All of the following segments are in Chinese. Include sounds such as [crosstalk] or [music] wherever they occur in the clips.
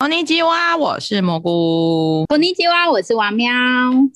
こんにちは，我是蘑菇。こんにちは，我是王喵。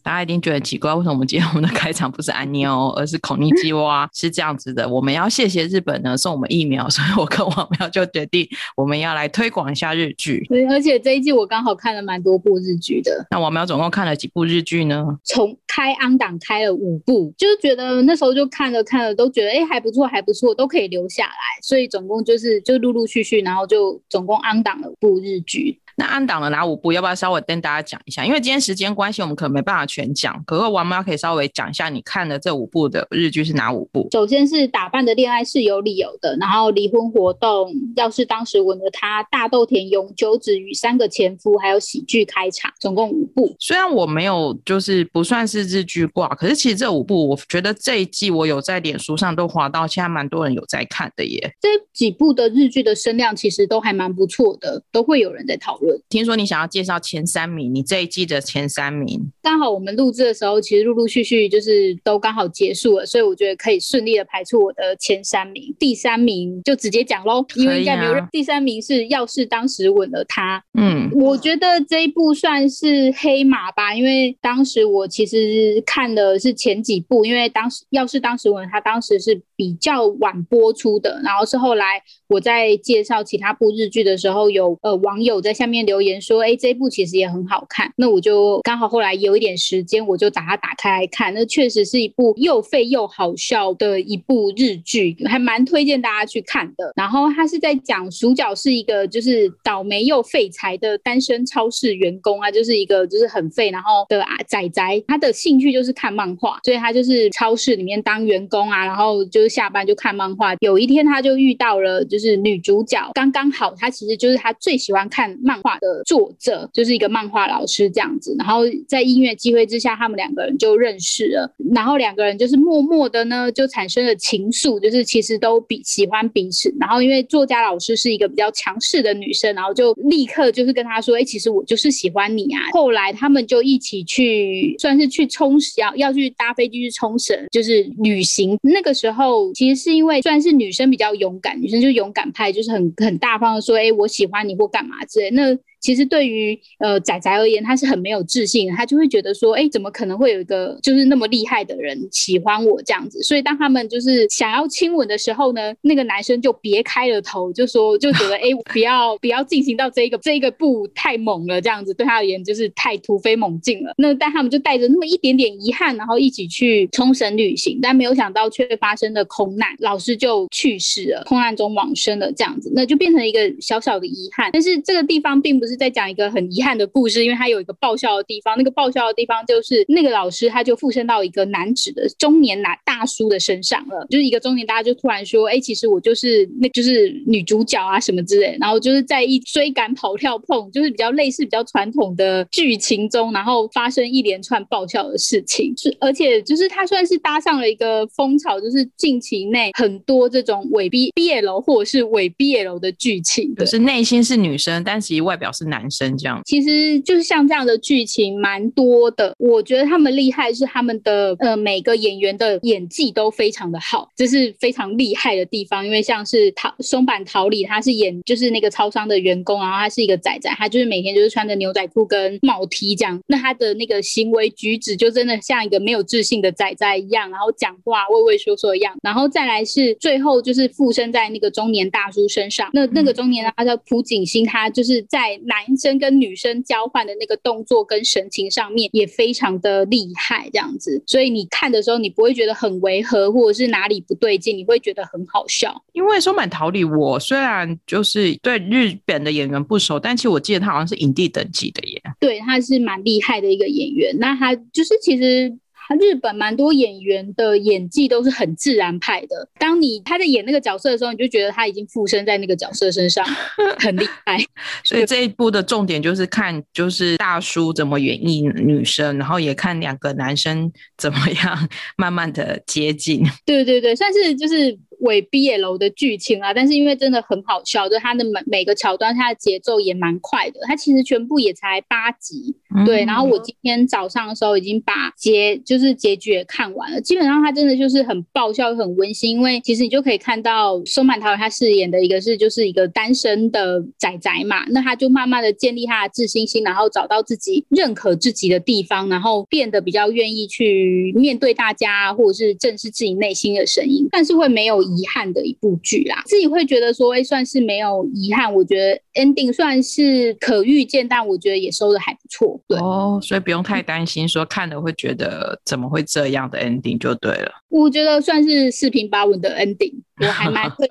大家一定觉得奇怪，为什么我们今天我们的开场不是安妞，而是孔尼基哇？[laughs] 是这样子的，我们要谢谢日本呢送我们疫苗，所以我跟王喵就决定我们要来推广一下日剧。对，而且这一季我刚好看了蛮多部日剧的。那王喵总共看了几部日剧呢？从开安档开了五部，就是觉得那时候就看了看了，都觉得哎还不错还不错，都可以留下来。所以总共就是就陆陆续续，然后就总共安档了五部日剧。 那按档的哪五部？要不要稍微跟大家讲一下？因为今天时间关系，我们可能没办法全讲。可是王妈可以稍微讲一下，你看的这五部的日剧是哪五部？首先是打扮的恋爱是有理由的，然后离婚活动，要是当时吻了他，大豆田永久子与三个前夫，还有喜剧开场，总共五部。虽然我没有就是不算是日剧挂，可是其实这五部，我觉得这一季我有在脸书上都划到，现在蛮多人有在看的耶。这几部的日剧的声量其实都还蛮不错的，都会有人在讨论。听说你想要介绍前三名，你这一季的前三名，刚好我们录制的时候，其实陆陆续续就是都刚好结束了，所以我觉得可以顺利的排出我的前三名。第三名就直接讲喽，因为应该没有。第三名是要是当时吻了他，嗯，我觉得这一部算是黑马吧，因为当时我其实看的是前几部，因为当时要是当时吻他，当时是比较晚播出的，然后是后来我在介绍其他部日剧的时候，有呃网友在下面留言。说哎，这部其实也很好看，那我就刚好后来有一点时间，我就把它打开来看。那确实是一部又废又好笑的一部日剧，还蛮推荐大家去看的。然后他是在讲主角是一个就是倒霉又废柴的单身超市员工啊，就是一个就是很废然后的啊仔仔，他的兴趣就是看漫画，所以他就是超市里面当员工啊，然后就是下班就看漫画。有一天他就遇到了就是是女主角，刚刚好她其实就是她最喜欢看漫画的。作者就是一个漫画老师这样子，然后在音乐机会之下，他们两个人就认识了，然后两个人就是默默的呢，就产生了情愫，就是其实都比喜欢彼此。然后因为作家老师是一个比较强势的女生，然后就立刻就是跟她说：“哎，其实我就是喜欢你啊。”后来他们就一起去，算是去冲要要去搭飞机去冲绳，就是旅行。那个时候其实是因为算是女生比较勇敢，女生就勇敢派，就是很很大方的说：“哎，我喜欢你或干嘛之类。”那其实对于呃仔仔而言，他是很没有自信的，他就会觉得说，哎，怎么可能会有一个就是那么厉害的人喜欢我这样子？所以当他们就是想要亲吻的时候呢，那个男生就别开了头，就说就觉得，哎，[laughs] 不要不要进行到这个这个步太猛了，这样子对他而言就是太突飞猛进了。那但他们就带着那么一点点遗憾，然后一起去冲绳旅行，但没有想到却发生了空难，老师就去世了，空难中往生了这样子，那就变成一个小小的遗憾。但是这个地方并不是。是在讲一个很遗憾的故事，因为他有一个爆笑的地方。那个爆笑的地方就是那个老师他就附身到一个男子的中年男大叔的身上了，就是一个中年大家就突然说：“哎，其实我就是那就是女主角啊什么之类。”然后就是在一追赶跑跳碰，就是比较类似比较传统的剧情中，然后发生一连串爆笑的事情。是而且就是他算是搭上了一个风潮，就是近期内很多这种伪 B B L 或者是伪 B L 的剧情，就是内心是女生，但其实外表是。男生这样，其实就是像这样的剧情蛮多的。我觉得他们厉害是他们的呃每个演员的演技都非常的好，这是非常厉害的地方。因为像是桃松坂桃李，他是演就是那个超商的员工，然后他是一个仔仔，他就是每天就是穿着牛仔裤跟帽 T 这样，那他的那个行为举止就真的像一个没有自信的仔仔一样，然后讲话畏畏缩缩一样。然后再来是最后就是附身在那个中年大叔身上，那那个中年他叫朴景星，他就是在。男生跟女生交换的那个动作跟神情上面也非常的厉害，这样子，所以你看的时候你不会觉得很违和，或者是哪里不对劲，你会觉得很好笑。因为松坂桃李，我虽然就是对日本的演员不熟，但其实我记得他好像是影帝等级的耶。对，他是蛮厉害的一个演员。那他就是其实。日本蛮多演员的演技都是很自然派的。当你他在演那个角色的时候，你就觉得他已经附身在那个角色身上，[laughs] 很厉害。所以这一部的重点就是看，就是大叔怎么演绎女生，然后也看两个男生怎么样 [laughs] 慢慢的接近。对对对，算是就是。伪 BL 的剧情啊，但是因为真的很好笑，就它的每每个桥段，它的节奏也蛮快的。它其实全部也才八集，对。然后我今天早上的时候已经把结就是结局也看完了，基本上它真的就是很爆笑又很温馨。因为其实你就可以看到松满桃儿他饰演的一个是就是一个单身的仔仔嘛，那他就慢慢的建立他的自信心，然后找到自己认可自己的地方，然后变得比较愿意去面对大家，或者是正视自己内心的声音，但是会没有遗憾的一部剧啦。自己会觉得说，哎，算是没有遗憾。我觉得 ending 算是可预见，但我觉得也收的还不错。对哦，所以不用太担心说看了会觉得怎么会这样的 ending 就对了。我觉得算是四平八稳的 ending，我还蛮 [laughs] 会。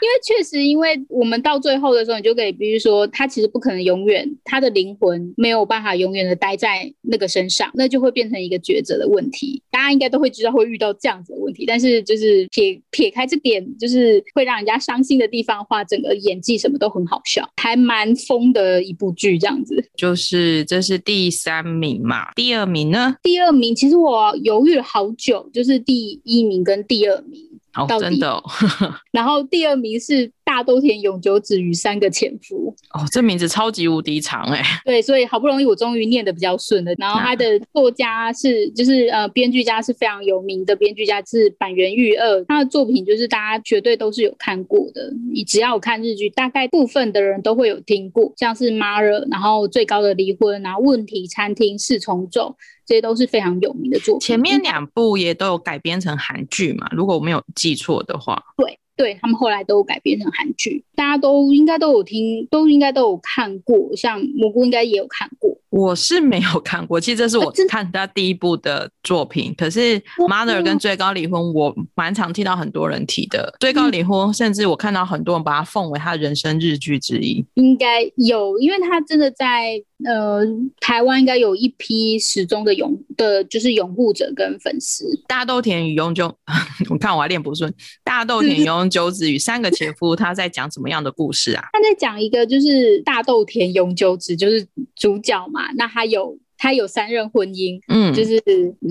因为确实，因为我们到最后的时候，你就可以，比如说，他其实不可能永远，他的灵魂没有办法永远的待在那个身上，那就会变成一个抉择的问题。大家应该都会知道会遇到这样子的问题，但是就是撇撇开这点，就是会让人家伤心的地方的话，整个演技什么都很好笑，还蛮疯的一部剧这样子。就是这是第三名嘛？第二名呢？第二名其实我犹豫了好久，就是第一名跟第二名。哦，真的。然后第二名是大豆田永久子与三个前夫。哦，这名字超级无敌长哎。[laughs] 对，所以好不容易我终于念的比较顺了。然后他的作家是，就是呃，编剧家是非常有名的编剧家，是板垣裕二。他的作品就是大家绝对都是有看过的。你只要有看日剧，大概部分的人都会有听过，像是《妈热》，然后《最高的离婚》，然后《问题餐厅》、《四重奏》。这些都是非常有名的作品，前面两部也都有改编成韩剧嘛？如果我没有记错的话，对，对他们后来都有改编成韩剧，大家都应该都有听，都应该都有看过，像蘑菇应该也有看过。我是没有看过，其实这是我看他第一部的作品。可是《Mother》跟《最高离婚》，我蛮常听到很多人提的。《最高离婚》，甚至我看到很多人把它奉为他人生日剧之一。应该有，因为他真的在呃台湾应该有一批始终的拥的，就是拥护者跟粉丝。大豆田与永久，[laughs] 我看我还练不顺。大豆田永久子与三个前夫，他在讲什么样的故事啊？他在讲一个就是大豆田永久子，就是主角嘛。那他有他有三任婚姻，嗯，就是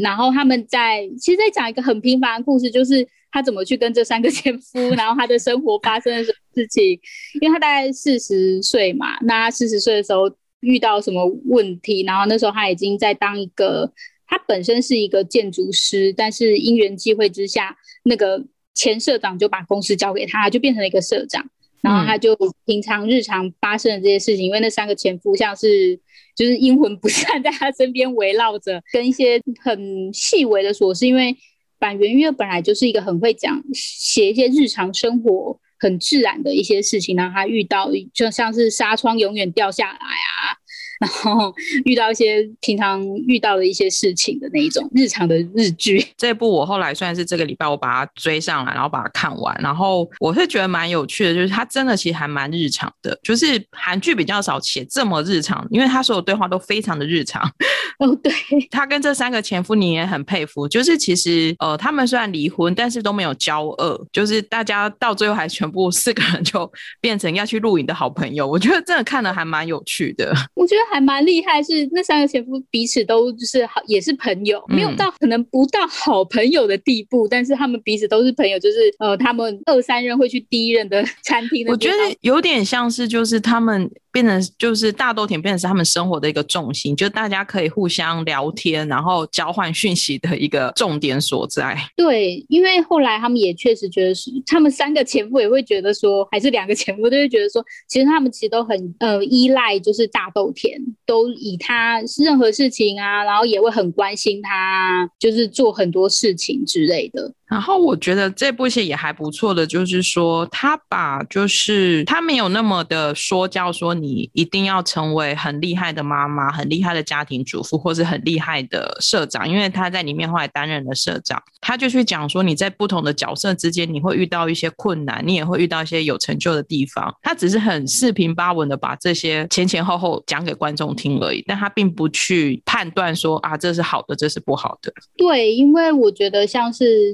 然后他们在其实，在讲一个很平凡的故事，就是他怎么去跟这三个前夫，[laughs] 然后他的生活发生了什么事情。因为他大概四十岁嘛，那他四十岁的时候遇到什么问题，然后那时候他已经在当一个，他本身是一个建筑师，但是因缘际会之下，那个前社长就把公司交给他，就变成了一个社长。然后他就平常日常发生的这些事情，因为那三个前夫像是就是阴魂不散，在他身边围绕着，跟一些很细微的琐事。因为板垣月本来就是一个很会讲写一些日常生活很自然的一些事情，让他遇到就像是纱窗永远掉下来啊。然后 [laughs] 遇到一些平常遇到的一些事情的那一种日常的日剧，[laughs] 这部我后来算是这个礼拜我把它追上来，然后把它看完，然后我是觉得蛮有趣的，就是它真的其实还蛮日常的，就是韩剧比较少写这么日常，因为他所有对话都非常的日常。[laughs] 哦，对，他跟这三个前夫你也很佩服，就是其实呃他们虽然离婚，但是都没有交恶，就是大家到最后还全部四个人就变成要去露营的好朋友，我觉得真的看的还蛮有趣的。我觉得。还蛮厉害，是那三个前夫彼此都就是好，也是朋友，没有到可能不到好朋友的地步，但是他们彼此都是朋友，就是呃，他们二三任会去第一任的餐厅。我觉得有点像是就是他们。变成就是大豆田变成是他们生活的一个重心，就大家可以互相聊天，然后交换讯息的一个重点所在。对，因为后来他们也确实觉得是，他们三个前夫也会觉得说，还是两个前夫都会觉得说，其实他们其实都很呃依赖，就是大豆田，都以他任何事情啊，然后也会很关心他，就是做很多事情之类的。然后我觉得这部戏也还不错的，就是说他把就是他没有那么的说教，说你一定要成为很厉害的妈妈、很厉害的家庭主妇，或是很厉害的社长，因为他在里面后来担任了社长，他就去讲说你在不同的角色之间你会遇到一些困难，你也会遇到一些有成就的地方。他只是很四平八稳的把这些前前后后讲给观众听而已，但他并不去判断说啊这是好的，这是不好的。对，因为我觉得像是。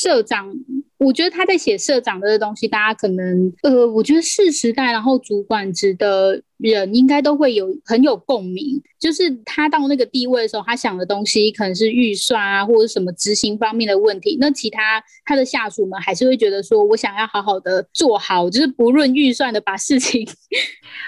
社长我觉得他在写社长的东西，大家可能呃，我觉得是时代，然后主管职的人应该都会有很有共鸣。就是他到那个地位的时候，他想的东西可能是预算啊，或者什么执行方面的问题。那其他他的下属们还是会觉得说，我想要好好的做好，就是不论预算的把事情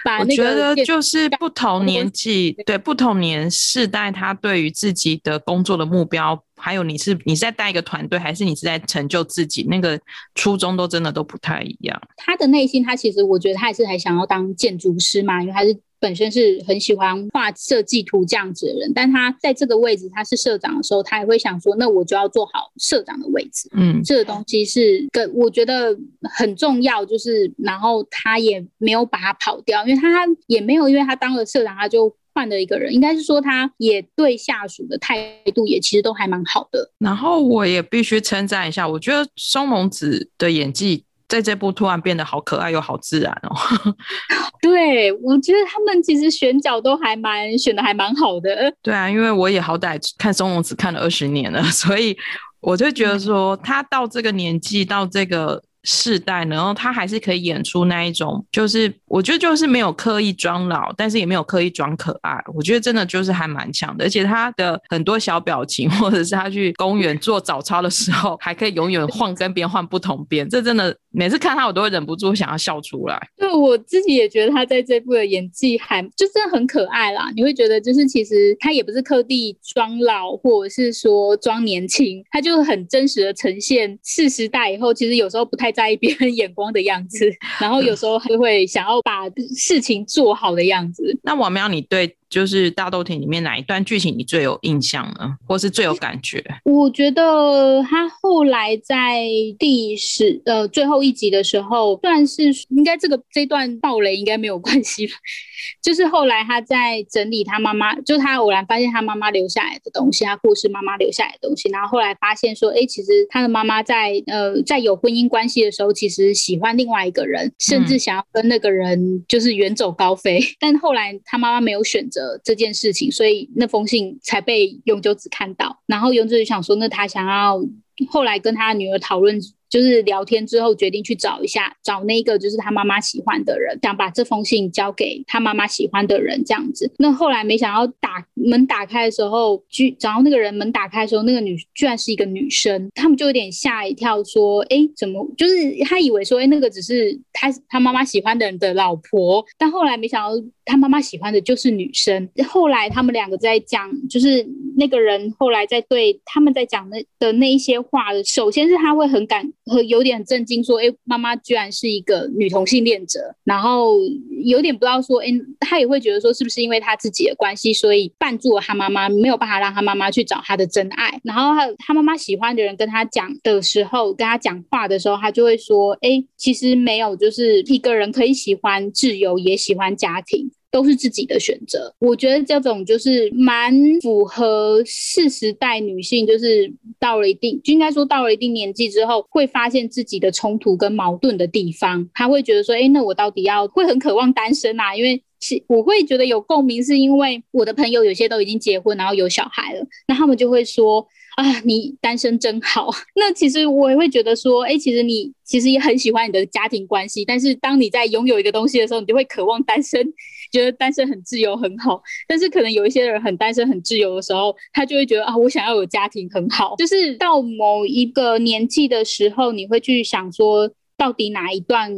把那个。我觉得就是不同年纪，对不同年世代，他对于自己的工作的目标。还有你是你是在带一个团队，还是你是在成就自己？那个初衷都真的都不太一样。他的内心，他其实我觉得他也是还想要当建筑师嘛，因为他是本身是很喜欢画设计图这样子的人。但他在这个位置，他是社长的时候，他也会想说，那我就要做好社长的位置。嗯，这个东西是跟我觉得很重要，就是然后他也没有把他跑掉，因为他也没有因为他当了社长，他就。换的一个人，应该是说他也对下属的态度也其实都还蛮好的。然后我也必须称赞一下，我觉得松隆子的演技在这部突然变得好可爱又好自然哦。[laughs] 对，我觉得他们其实选角都还蛮选的还蛮好的。对啊，因为我也好歹看松隆子看了二十年了，[laughs] 所以我就觉得说他到这个年纪，到这个。世代，然后他还是可以演出那一种，就是我觉得就是没有刻意装老，但是也没有刻意装可爱，我觉得真的就是还蛮强的。而且他的很多小表情，或者是他去公园做早操的时候，还可以永远换跟边换不同边，这真的每次看他我都会忍不住想要笑出来。对我自己也觉得他在这部的演技还就真的很可爱啦。你会觉得就是其实他也不是刻地装老，或者是说装年轻，他就很真实的呈现四十代以后，其实有时候不太。在意别人眼光的样子，然后有时候还会想要把事情做好的样子。[laughs] 那王喵，你对？就是大豆田里面哪一段剧情你最有印象呢，或是最有感觉？我觉得他后来在第十呃最后一集的时候，算是应该这个这段暴雷应该没有关系吧。[laughs] 就是后来他在整理他妈妈，就他偶然发现他妈妈留下来的东西，他过世妈妈留下来的东西，然后后来发现说，哎，其实他的妈妈在呃在有婚姻关系的时候，其实喜欢另外一个人，甚至想要跟那个人就是远走高飞，[laughs] 但后来他妈妈没有选择。这件事情，所以那封信才被永久子看到。然后永久子想说，那他想要后来跟他女儿讨论。就是聊天之后决定去找一下，找那个就是他妈妈喜欢的人，想把这封信交给他妈妈喜欢的人这样子。那后来没想到打门打开的时候，居找到那个人门打开的时候，那个女居然是一个女生，他们就有点吓一跳，说：“哎，怎么？就是他以为说，哎，那个只是他他妈妈喜欢的人的老婆。”但后来没想到他妈妈喜欢的就是女生。后来他们两个在讲，就是那个人后来在对他们在讲的的那一些话，首先是他会很感。有点震惊，说：“哎，妈妈居然是一个女同性恋者。”然后有点不知道说：“哎，他也会觉得说，是不是因为他自己的关系，所以绊住了他妈妈，没有办法让他妈妈去找他的真爱。”然后他他妈妈喜欢的人跟他讲的时候，跟他讲话的时候，他就会说：“哎，其实没有，就就是一个人可以喜欢自由，也喜欢家庭。”都是自己的选择，我觉得这种就是蛮符合四十代女性，就是到了一定，就应该说到了一定年纪之后，会发现自己的冲突跟矛盾的地方，她会觉得说，哎，那我到底要会很渴望单身啊？因为是我会觉得有共鸣，是因为我的朋友有些都已经结婚，然后有小孩了，那他们就会说。啊，你单身真好。那其实我也会觉得说，哎，其实你其实也很喜欢你的家庭关系，但是当你在拥有一个东西的时候，你就会渴望单身，[laughs] 觉得单身很自由很好。但是可能有一些人很单身很自由的时候，他就会觉得啊，我想要有家庭很好。就是到某一个年纪的时候，你会去想说，到底哪一段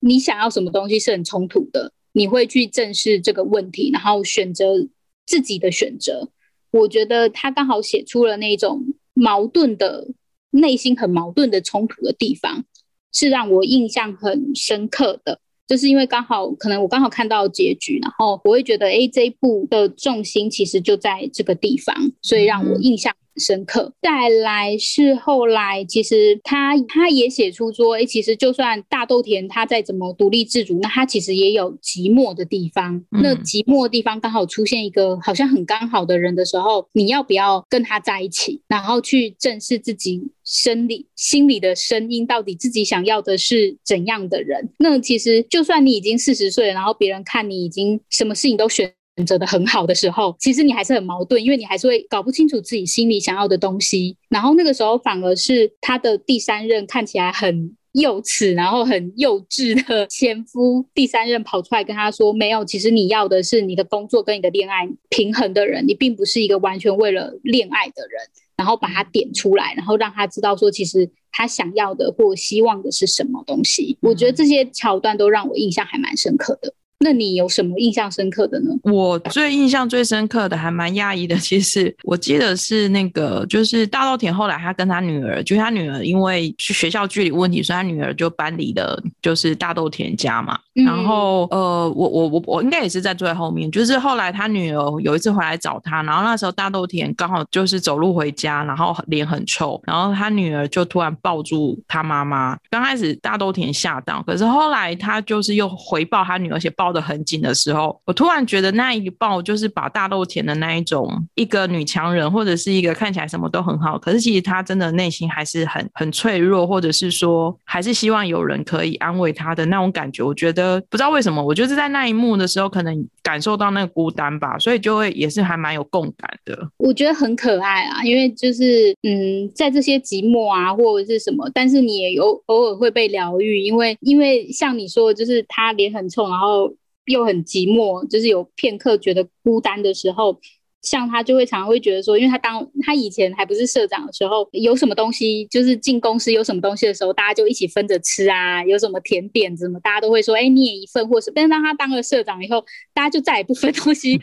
你想要什么东西是很冲突的，你会去正视这个问题，然后选择自己的选择。我觉得他刚好写出了那种矛盾的内心很矛盾的冲突的地方，是让我印象很深刻的。就是因为刚好可能我刚好看到结局，然后我会觉得，哎，这一部的重心其实就在这个地方，所以让我印象。深刻。再来是后来，其实他他也写出说，哎，其实就算大豆田他再怎么独立自主，那他其实也有寂寞的地方。那寂寞的地方刚好出现一个好像很刚好的人的时候，你要不要跟他在一起？然后去正视自己生理、心理的声音，到底自己想要的是怎样的人？那其实就算你已经四十岁，然后别人看你已经什么事情都选。择的很好的时候，其实你还是很矛盾，因为你还是会搞不清楚自己心里想要的东西。然后那个时候反而是他的第三任看起来很。幼稚，然后很幼稚的前夫，第三任跑出来跟他说：“没有，其实你要的是你的工作跟你的恋爱平衡的人，你并不是一个完全为了恋爱的人。”然后把它点出来，然后让他知道说，其实他想要的或希望的是什么东西。我觉得这些桥段都让我印象还蛮深刻的。那你有什么印象深刻的呢？我最印象最深刻的还蛮讶异的，其实我记得是那个，就是大豆田后来他跟他女儿，就是他女儿因为去学校距离问题，所以他女儿就搬离了，就是大豆田家嘛。然后呃，我我我我应该也是在最后面，就是后来他女儿有一次回来找他，然后那时候大豆田刚好就是走路回家，然后脸很臭，然后他女儿就突然抱住他妈妈。刚开始大豆田吓到，可是后来他就是又回报他女儿，且抱。的很紧的时候，我突然觉得那一抱就是把大豆田的那一种一个女强人，或者是一个看起来什么都很好，可是其实她真的内心还是很很脆弱，或者是说还是希望有人可以安慰她的那种感觉。我觉得不知道为什么，我就是在那一幕的时候，可能感受到那个孤单吧，所以就会也是还蛮有共感的。我觉得很可爱啊，因为就是嗯，在这些寂寞啊或者是什么，但是你也有偶尔会被疗愈，因为因为像你说，的，就是他脸很臭，然后。又很寂寞，就是有片刻觉得孤单的时候，像他就会常常会觉得说，因为他当他以前还不是社长的时候，有什么东西就是进公司有什么东西的时候，大家就一起分着吃啊，有什么甜点什么，大家都会说，哎，你也一份或是。但是当他当了社长以后，大家就再也不分东西。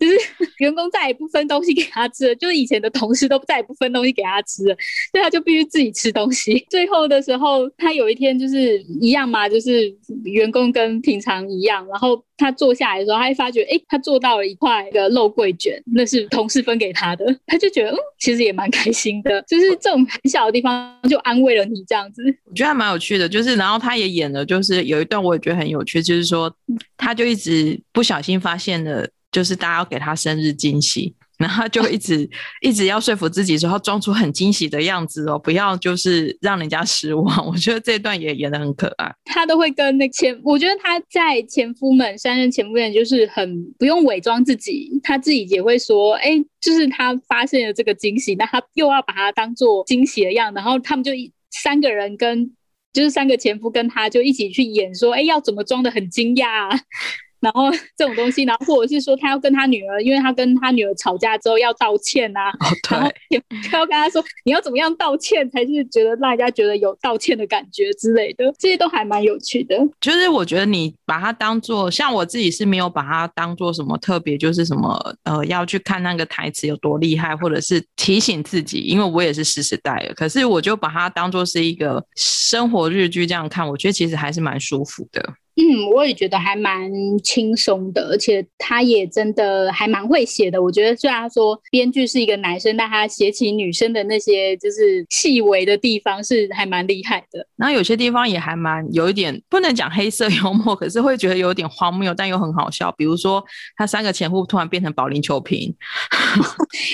就是 [laughs] 员工再也不分东西给他吃了，就是以前的同事都再也不分东西给他吃了，所以他就必须自己吃东西。[laughs] 最后的时候，他有一天就是一样嘛，就是员工跟平常一样，然后他坐下来的时候，他发觉，哎，他做到了一块个肉桂卷，那是同事分给他的，[laughs] 他就觉得，嗯，其实也蛮开心的，就是这种很小的地方就安慰了你这样子。我觉得还蛮有趣的，就是然后他也演了，就是有一段我也觉得很有趣，就是说他就一直不小心发现了。就是大家要给他生日惊喜，然后就一直一直要说服自己说，要装出很惊喜的样子哦，不要就是让人家失望。[laughs] 我觉得这段也演的很可爱。他都会跟那前，我觉得他在前夫们三任前夫们就是很不用伪装自己，他自己也会说，哎，就是他发现了这个惊喜，那他又要把它当做惊喜的样，然后他们就三个人跟就是三个前夫跟他就一起去演说，哎，要怎么装的很惊讶。然后 [laughs] 这种东西，然后或者是说他要跟他女儿，因为他跟他女儿吵架之后要道歉呐，然后他要跟他说你要怎么样道歉才是觉得让大家觉得有道歉的感觉之类的，这些都还蛮有趣的。就是我觉得你把它当做像我自己是没有把它当做什么特别，就是什么呃要去看那个台词有多厉害，或者是提醒自己，因为我也是时时代的，可是我就把它当做是一个生活日剧这样看，我觉得其实还是蛮舒服的。嗯，我也觉得还蛮轻松的，而且他也真的还蛮会写的。我觉得虽然说编剧是一个男生，但他写起女生的那些就是细微的地方是还蛮厉害的。然后有些地方也还蛮有一点不能讲黑色幽默，可是会觉得有点荒谬，但又很好笑。比如说他三个前夫突然变成保龄球瓶，[laughs]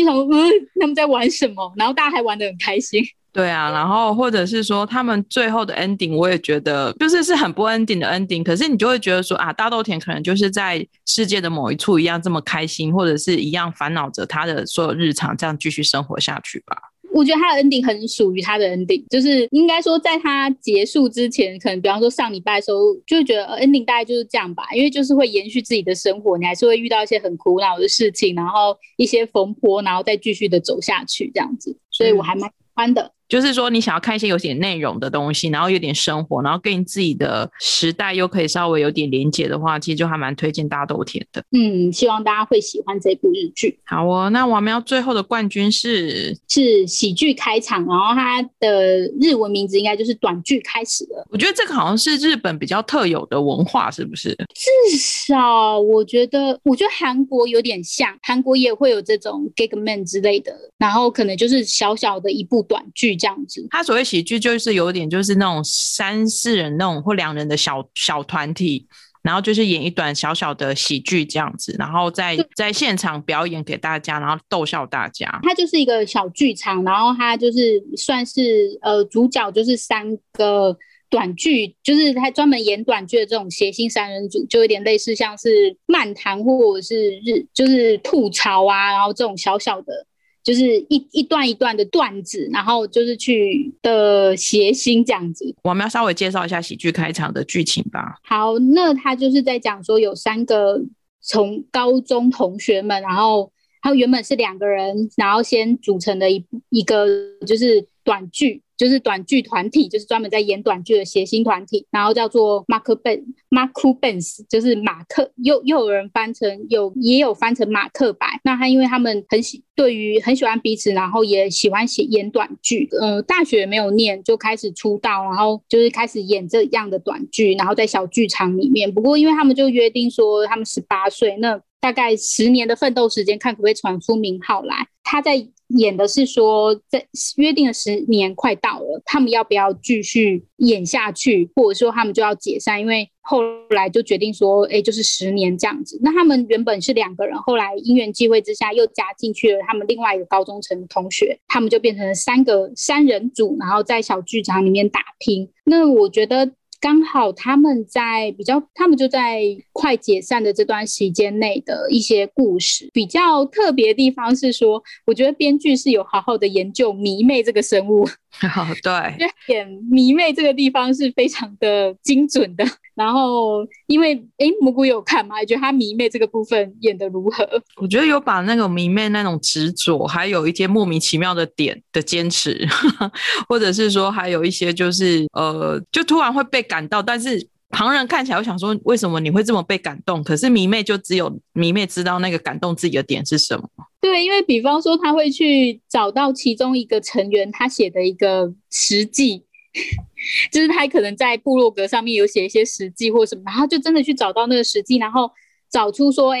你想说 [laughs] 他们在玩什么？然后大家还玩的很开心。[laughs] 对啊，然后或者是说他们最后的 ending，我也觉得就是是很不 ending 的 ending。可是你就会觉得说啊，大豆田可能就是在世界的某一处一样这么开心，或者是一样烦恼着他的所有日常，这样继续生活下去吧。我觉得他的 ending 很属于他的 ending，就是应该说在他结束之前，可能比方说上礼拜的时候，就觉得 ending 大概就是这样吧，因为就是会延续自己的生活，你还是会遇到一些很苦恼的事情，然后一些风波，然后再继续的走下去这样子。所以我还蛮喜欢的。就是说，你想要看一些有点内容的东西，然后有点生活，然后跟你自己的时代又可以稍微有点连接的话，其实就还蛮推荐大豆田的。嗯，希望大家会喜欢这部日剧。好哦，那我们要最后的冠军是是喜剧开场，然后它的日文名字应该就是短剧开始了。我觉得这个好像是日本比较特有的文化，是不是？至少我觉得，我觉得韩国有点像，韩国也会有这种 gag man 之类的，然后可能就是小小的一部短剧。这样子，他所谓喜剧就是有点就是那种三四人那种或两人的小小团体，然后就是演一段小小的喜剧这样子，然后在在现场表演给大家，然后逗笑大家。他就是一个小剧场，然后他就是算是呃主角就是三个短剧，就是他专门演短剧的这种谐星三人组，就有点类似像是漫谈或者是日，就是吐槽啊，然后这种小小的。就是一一段一段的段子，然后就是去的谐星这样子。我们要稍微介绍一下喜剧开场的剧情吧。好，那他就是在讲说有三个从高中同学们，然后他原本是两个人，然后先组成的一一个就是短剧。就是短剧团体，就是专门在演短剧的谐星团体，然后叫做 Mark Ben Mark Benz，就是马克，又又有人翻成有也有翻成马克白。那他因为他们很喜对于很喜欢彼此，然后也喜欢写演短剧。呃，大学没有念就开始出道，然后就是开始演这样的短剧，然后在小剧场里面。不过因为他们就约定说他们十八岁，那大概十年的奋斗时间，看可不可以传出名号来。他在。演的是说，在约定的十年快到了，他们要不要继续演下去，或者说他们就要解散？因为后来就决定说，哎，就是十年这样子。那他们原本是两个人，后来因缘际会之下又加进去了他们另外一个高中城同学，他们就变成了三个三人组，然后在小剧场里面打拼。那我觉得。刚好他们在比较，他们就在快解散的这段时间内的一些故事，比较特别的地方是说，我觉得编剧是有好好的研究迷妹这个生物。[laughs] 对，[laughs] 演迷妹这个地方是非常的精准的。然后，因为哎，蘑菇有看吗？觉得他迷妹这个部分演的如何？我觉得有把那个迷妹那种执着，还有一些莫名其妙的点的坚持，[laughs] 或者是说还有一些就是呃，就突然会被感到，但是旁人看起来我想说，为什么你会这么被感动？可是迷妹就只有迷妹知道那个感动自己的点是什么。对，因为比方说他会去找到其中一个成员，他写的一个实际。[laughs] 就是他可能在部落格上面有写一些实际或什么，然后就真的去找到那个实际，然后找出说，哎，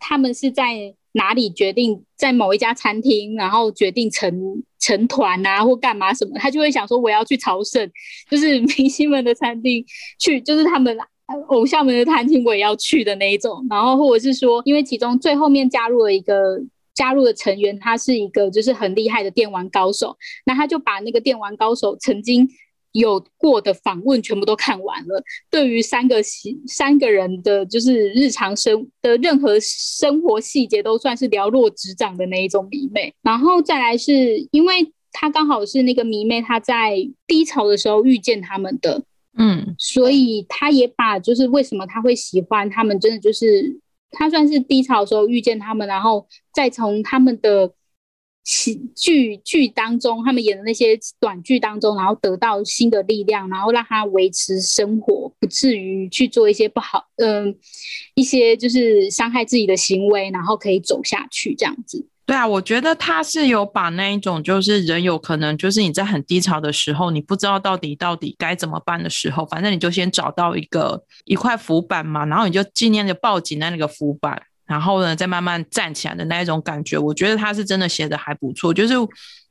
他们是在哪里决定在某一家餐厅，然后决定成成团啊或干嘛什么，他就会想说我要去朝圣，就是明星们的餐厅去，就是他们偶像们的餐厅我也要去的那一种，然后或者是说，因为其中最后面加入了一个。加入的成员，他是一个就是很厉害的电玩高手，那他就把那个电玩高手曾经有过的访问全部都看完了。对于三个细三个人的就是日常生的任何生活细节，都算是了若指掌的那一种迷妹。然后再来是因为他刚好是那个迷妹，他在低潮的时候遇见他们的，嗯，所以他也把就是为什么他会喜欢他们，真的就是。他算是低潮的时候遇见他们，然后再从他们的喜剧剧当中，他们演的那些短剧当中，然后得到新的力量，然后让他维持生活，不至于去做一些不好，嗯，一些就是伤害自己的行为，然后可以走下去这样子。对啊，我觉得他是有把那一种，就是人有可能，就是你在很低潮的时候，你不知道到底到底该怎么办的时候，反正你就先找到一个一块浮板嘛，然后你就尽量的抱紧那那个浮板，然后呢再慢慢站起来的那一种感觉，我觉得他是真的写的还不错，就是。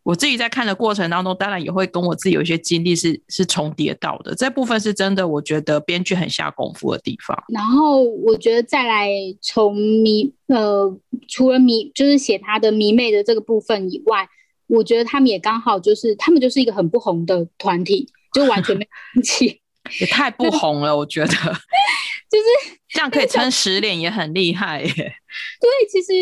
我自己在看的过程当中，当然也会跟我自己有一些经历是是重叠到的，这部分是真的，我觉得编剧很下功夫的地方。然后我觉得再来从迷呃，除了迷就是写他的迷妹的这个部分以外，我觉得他们也刚好就是他们就是一个很不红的团体，就完全没人气，[laughs] 也太不红了，我觉得。就是这样可以撑十年也很厉害耶。[laughs] 对，其实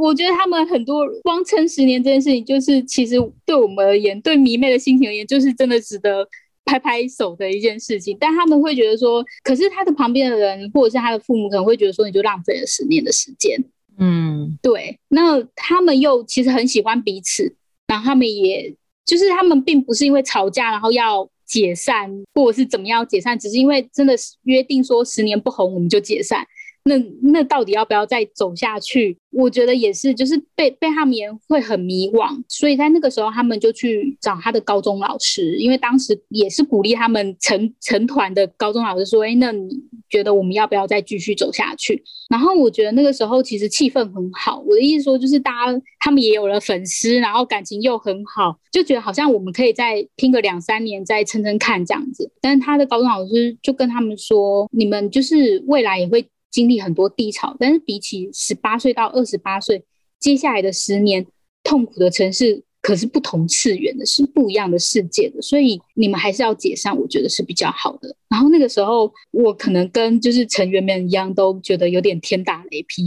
我觉得他们很多光撑十年这件事情，就是其实对我们而言，对迷妹的心情而言，就是真的值得拍拍手的一件事情。但他们会觉得说，可是他的旁边的人或者是他的父母可能会觉得说，你就浪费了十年的时间。嗯，对。那他们又其实很喜欢彼此，然后他们也就是他们并不是因为吵架然后要。解散，或者是怎么样解散，只是因为真的约定说十年不红我们就解散。那那到底要不要再走下去？我觉得也是，就是被被他们也会很迷惘，所以在那个时候，他们就去找他的高中老师，因为当时也是鼓励他们成成团的高中老师说：“哎，那你觉得我们要不要再继续走下去？”然后我觉得那个时候其实气氛很好。我的意思说，就是大家他们也有了粉丝，然后感情又很好，就觉得好像我们可以再拼个两三年，再撑撑看这样子。但是他的高中老师就跟他们说：“你们就是未来也会。”经历很多低潮，但是比起十八岁到二十八岁，接下来的十年痛苦的城市可是不同次元的，是不一样的世界的，所以你们还是要解散，我觉得是比较好的。然后那个时候，我可能跟就是成员们一样，都觉得有点天打雷劈，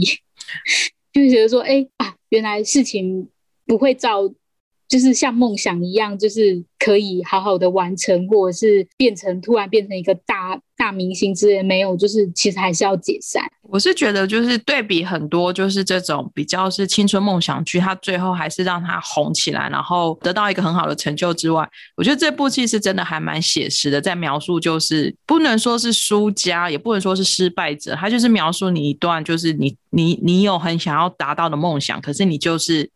[laughs] 就觉得说，哎啊，原来事情不会照，就是像梦想一样，就是可以好好的完成，或者是变成突然变成一个大。大明星之类没有，就是其实还是要解散。我是觉得，就是对比很多，就是这种比较是青春梦想剧，它最后还是让它红起来，然后得到一个很好的成就之外，我觉得这部戏是真的还蛮写实的，在描述就是不能说是输家，也不能说是失败者，它就是描述你一段就是你你你有很想要达到的梦想，可是你就是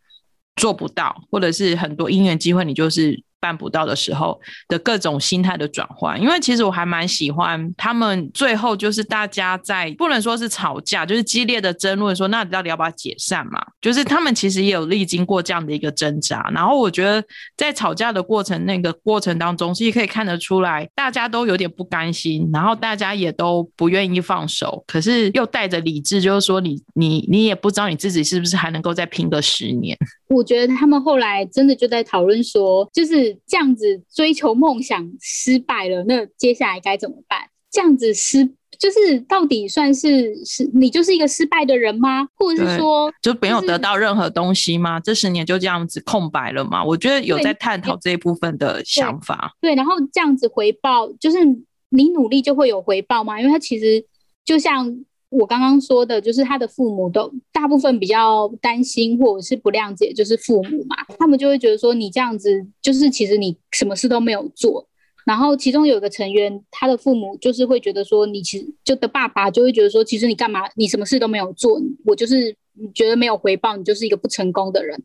做不到，或者是很多姻缘机会，你就是。办不到的时候的各种心态的转换，因为其实我还蛮喜欢他们最后就是大家在不能说是吵架，就是激烈的争论，说那你到底要不要解散嘛？就是他们其实也有历经过这样的一个挣扎。然后我觉得在吵架的过程那个过程当中，其实可以看得出来，大家都有点不甘心，然后大家也都不愿意放手，可是又带着理智，就是说你你你也不知道你自己是不是还能够再拼个十年。我觉得他们后来真的就在讨论说，就是这样子追求梦想失败了，那接下来该怎么办？这样子失就是到底算是是你就是一个失败的人吗？或者是说就没有得到任何东西吗？这十年就这样子空白了吗？我觉得有在探讨这一部分的想法。对，然后这样子回报就是你努力就会有回报吗？因为他其实就像。我刚刚说的，就是他的父母都大部分比较担心或者是不谅解，就是父母嘛，他们就会觉得说你这样子，就是其实你什么事都没有做。然后其中有个成员，他的父母就是会觉得说，你其实就的爸爸就会觉得说，其实你干嘛，你什么事都没有做，我就是觉得没有回报，你就是一个不成功的人。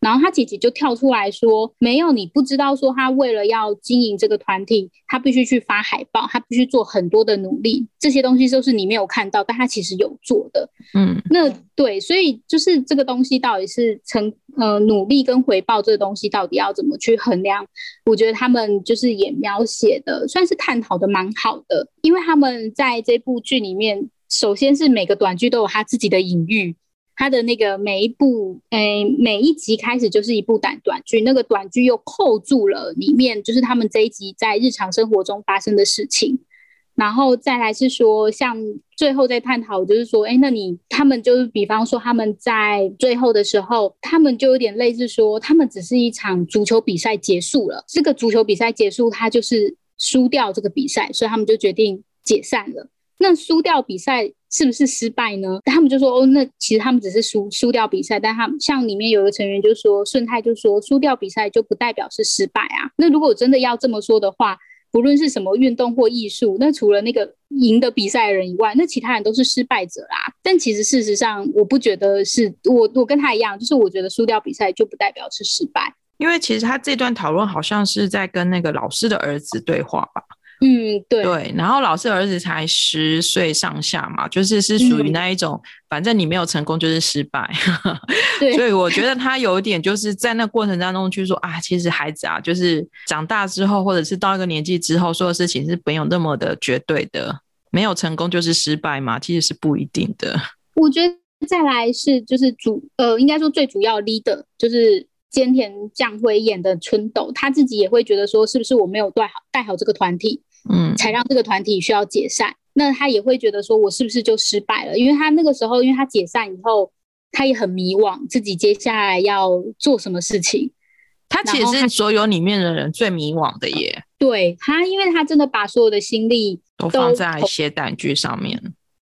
然后他姐姐就跳出来说：“没有，你不知道，说他为了要经营这个团体，他必须去发海报，他必须做很多的努力。这些东西都是你没有看到，但他其实有做的。嗯，那对，所以就是这个东西到底是成呃努力跟回报这个东西到底要怎么去衡量？我觉得他们就是也描写的算是探讨的蛮好的，因为他们在这部剧里面，首先是每个短剧都有他自己的隐喻。”他的那个每一部，诶，每一集开始就是一部短短剧，那个短剧又扣住了里面，就是他们这一集在日常生活中发生的事情。然后再来是说，像最后在探讨，就是说，哎，那你他们就是，比方说他们在最后的时候，他们就有点类似说，他们只是一场足球比赛结束了，这个足球比赛结束，他就是输掉这个比赛，所以他们就决定解散了。那输掉比赛。是不是失败呢？他们就说哦，那其实他们只是输输掉比赛，但他们像里面有个成员就说，顺泰就说输掉比赛就不代表是失败啊。那如果真的要这么说的话，不论是什么运动或艺术，那除了那个赢得比赛的人以外，那其他人都是失败者啦。但其实事实上，我不觉得是我我跟他一样，就是我觉得输掉比赛就不代表是失败，因为其实他这段讨论好像是在跟那个老师的儿子对话吧。嗯，对对，然后老师儿子才十岁上下嘛，就是是属于那一种，反正你没有成功就是失败，[laughs] 所以我觉得他有一点就是在那过程当中去说啊，其实孩子啊，就是长大之后或者是到一个年纪之后，说的事情是没有那么的绝对的，没有成功就是失败嘛，其实是不一定的。我觉得再来是就是主呃，应该说最主要 leader 就是菅田将晖演的春斗，他自己也会觉得说，是不是我没有带好带好这个团体。嗯，才让这个团体需要解散，那他也会觉得说，我是不是就失败了？因为他那个时候，因为他解散以后，他也很迷惘，自己接下来要做什么事情。他其实是所有里面的人最迷惘的耶。对他，因为他真的把所有的心力都放在写短剧上面。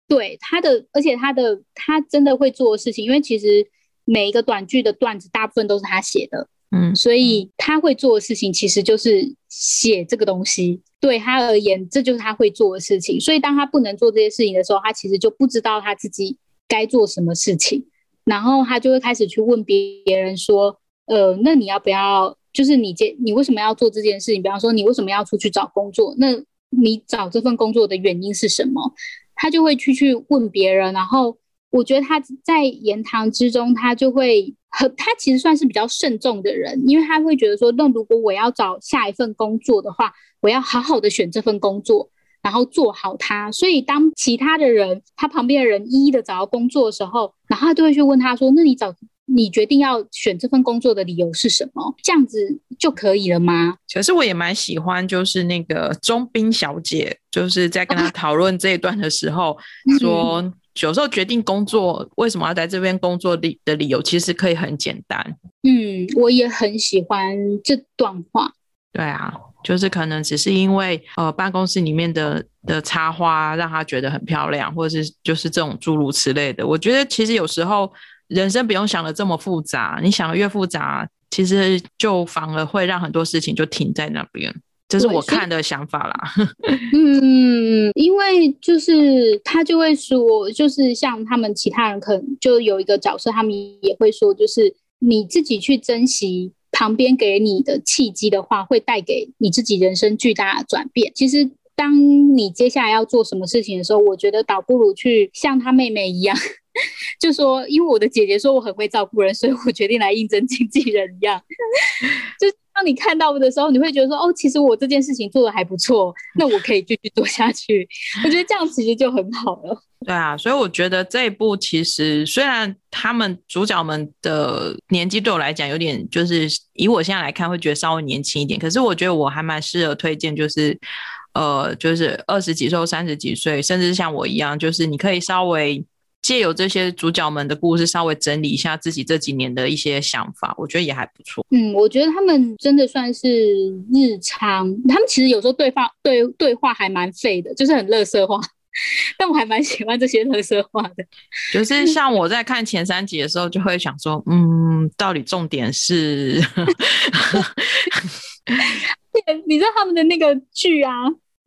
对他的，而且他的他真的会做的事情，因为其实每一个短剧的段子大部分都是他写的。嗯，所以他会做的事情其实就是写这个东西，对他而言，这就是他会做的事情。所以当他不能做这些事情的时候，他其实就不知道他自己该做什么事情，然后他就会开始去问别人说：“呃，那你要不要？就是你接你为什么要做这件事情？比方说，你为什么要出去找工作？那你找这份工作的原因是什么？”他就会去去问别人，然后。我觉得他在言谈之中，他就会很，他其实算是比较慎重的人，因为他会觉得说，那如果我要找下一份工作的话，我要好好的选这份工作，然后做好它。所以当其他的人，他旁边的人一一的找到工作的时候，然后他就会去问他说，那你找你决定要选这份工作的理由是什么？这样子就可以了吗？可是我也蛮喜欢，就是那个钟兵小姐，就是在跟他 [laughs] 讨论这一段的时候，说有时候决定工作为什么要在这边工作的的理由，其实可以很简单。嗯，我也很喜欢这段话。对啊，就是可能只是因为呃办公室里面的的插花让他觉得很漂亮，或者是就是这种诸如此类的。我觉得其实有时候。人生不用想的这么复杂，你想的越复杂，其实就反而会让很多事情就停在那边。这是我看的想法啦。[laughs] [laughs] 嗯，因为就是他就会说，就是像他们其他人可能就有一个角色，他们也会说，就是你自己去珍惜旁边给你的契机的话，会带给你自己人生巨大的转变。其实，当你接下来要做什么事情的时候，我觉得倒不如去像他妹妹一样。[laughs] 就说，因为我的姐姐说我很会照顾人，所以我决定来应征经纪人一样。就当你看到的时候，你会觉得说，哦，其实我这件事情做的还不错，那我可以继续做下去。我觉得这样其实就很好了。对啊，所以我觉得这一部其实虽然他们主角们的年纪对我来讲有点，就是以我现在来看会觉得稍微年轻一点，可是我觉得我还蛮适合推荐，就是呃，就是二十几岁、三十几岁，甚至像我一样，就是你可以稍微。借由这些主角们的故事，稍微整理一下自己这几年的一些想法，我觉得也还不错。嗯，我觉得他们真的算是日常，他们其实有时候对话对对话还蛮废的，就是很乐色化，[laughs] 但我还蛮喜欢这些乐色化的。就是像我在看前三集的时候，就会想说，嗯，到底重点是？[laughs] [laughs] 你知道他们的那个剧啊？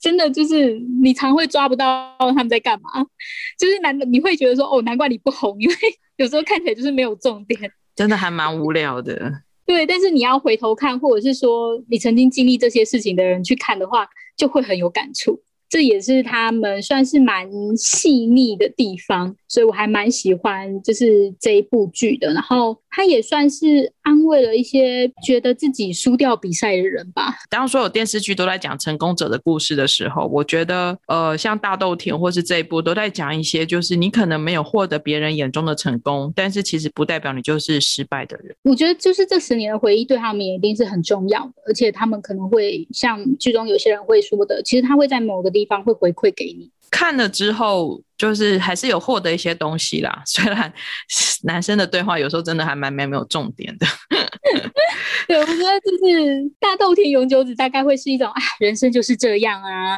真的就是你常会抓不到他们在干嘛，[laughs] 就是难你会觉得说哦，难怪你不红，因为有时候看起来就是没有重点，真的还蛮无聊的。对，但是你要回头看，或者是说你曾经经历这些事情的人去看的话，就会很有感触。这也是他们算是蛮细腻的地方，所以我还蛮喜欢就是这一部剧的。然后他也算是安慰了一些觉得自己输掉比赛的人吧。当所有电视剧都在讲成功者的故事的时候，我觉得呃，像大豆田或是这一部都在讲一些，就是你可能没有获得别人眼中的成功，但是其实不代表你就是失败的人。我觉得就是这十年的回忆对他们也一定是很重要的，而且他们可能会像剧中有些人会说的，其实他会在某个地。方会回馈给你，看了之后就是还是有获得一些东西啦。[laughs] 虽然男生的对话有时候真的还蛮没没有重点的。[laughs] 对，我觉得就是大豆田永久子大概会是一种啊，人生就是这样啊。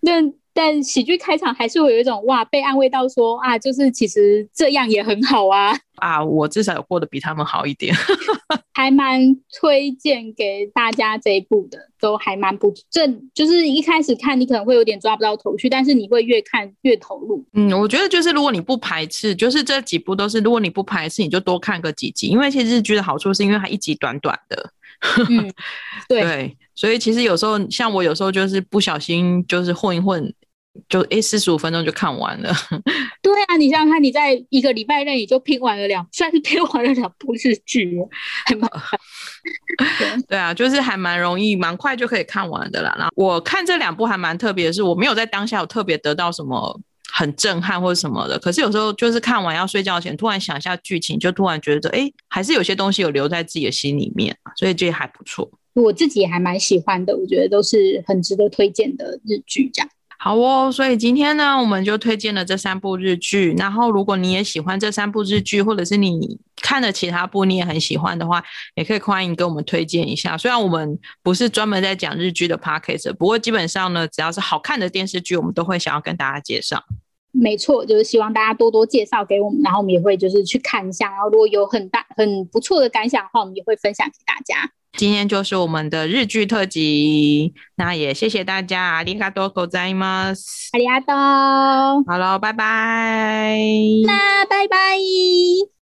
那但喜剧开场还是会有一种哇，被安慰到说啊，就是其实这样也很好啊。[laughs] 啊，我至少有过得比他们好一点，[laughs] 还蛮推荐给大家这一部的，都还蛮不正，就是一开始看你可能会有点抓不到头绪，但是你会越看越投入。嗯，我觉得就是如果你不排斥，就是这几部都是如果你不排斥，你就多看个几集，因为其实日剧的好处是因为它一集短短的。[laughs] 嗯，对，所以其实有时候像我有时候就是不小心就是混一混。就诶，四十五分钟就看完了。[laughs] 对啊，你想想看，你在一个礼拜内你就拼完了两，算是拼完了两部日剧，还蛮 [laughs] 对啊，就是还蛮容易，蛮快就可以看完的啦。然后我看这两部还蛮特别的是，我没有在当下有特别得到什么很震撼或者什么的。可是有时候就是看完要睡觉前，突然想一下剧情，就突然觉得哎，还是有些东西有留在自己的心里面，所以这还不错。我自己也还蛮喜欢的，我觉得都是很值得推荐的日剧，这样。好哦，所以今天呢，我们就推荐了这三部日剧。然后，如果你也喜欢这三部日剧，或者是你看了其他部你也很喜欢的话，也可以欢迎跟我们推荐一下。虽然我们不是专门在讲日剧的 p a c k a g e 不过基本上呢，只要是好看的电视剧，我们都会想要跟大家介绍。没错，就是希望大家多多介绍给我们，然后我们也会就是去看一下。然后，如果有很大很不错的感想的话，我们也会分享给大家。今天就是我们的日剧特辑，那也谢谢大家，阿里嘎多ございます。阿里阿多，好了，拜拜。那拜拜。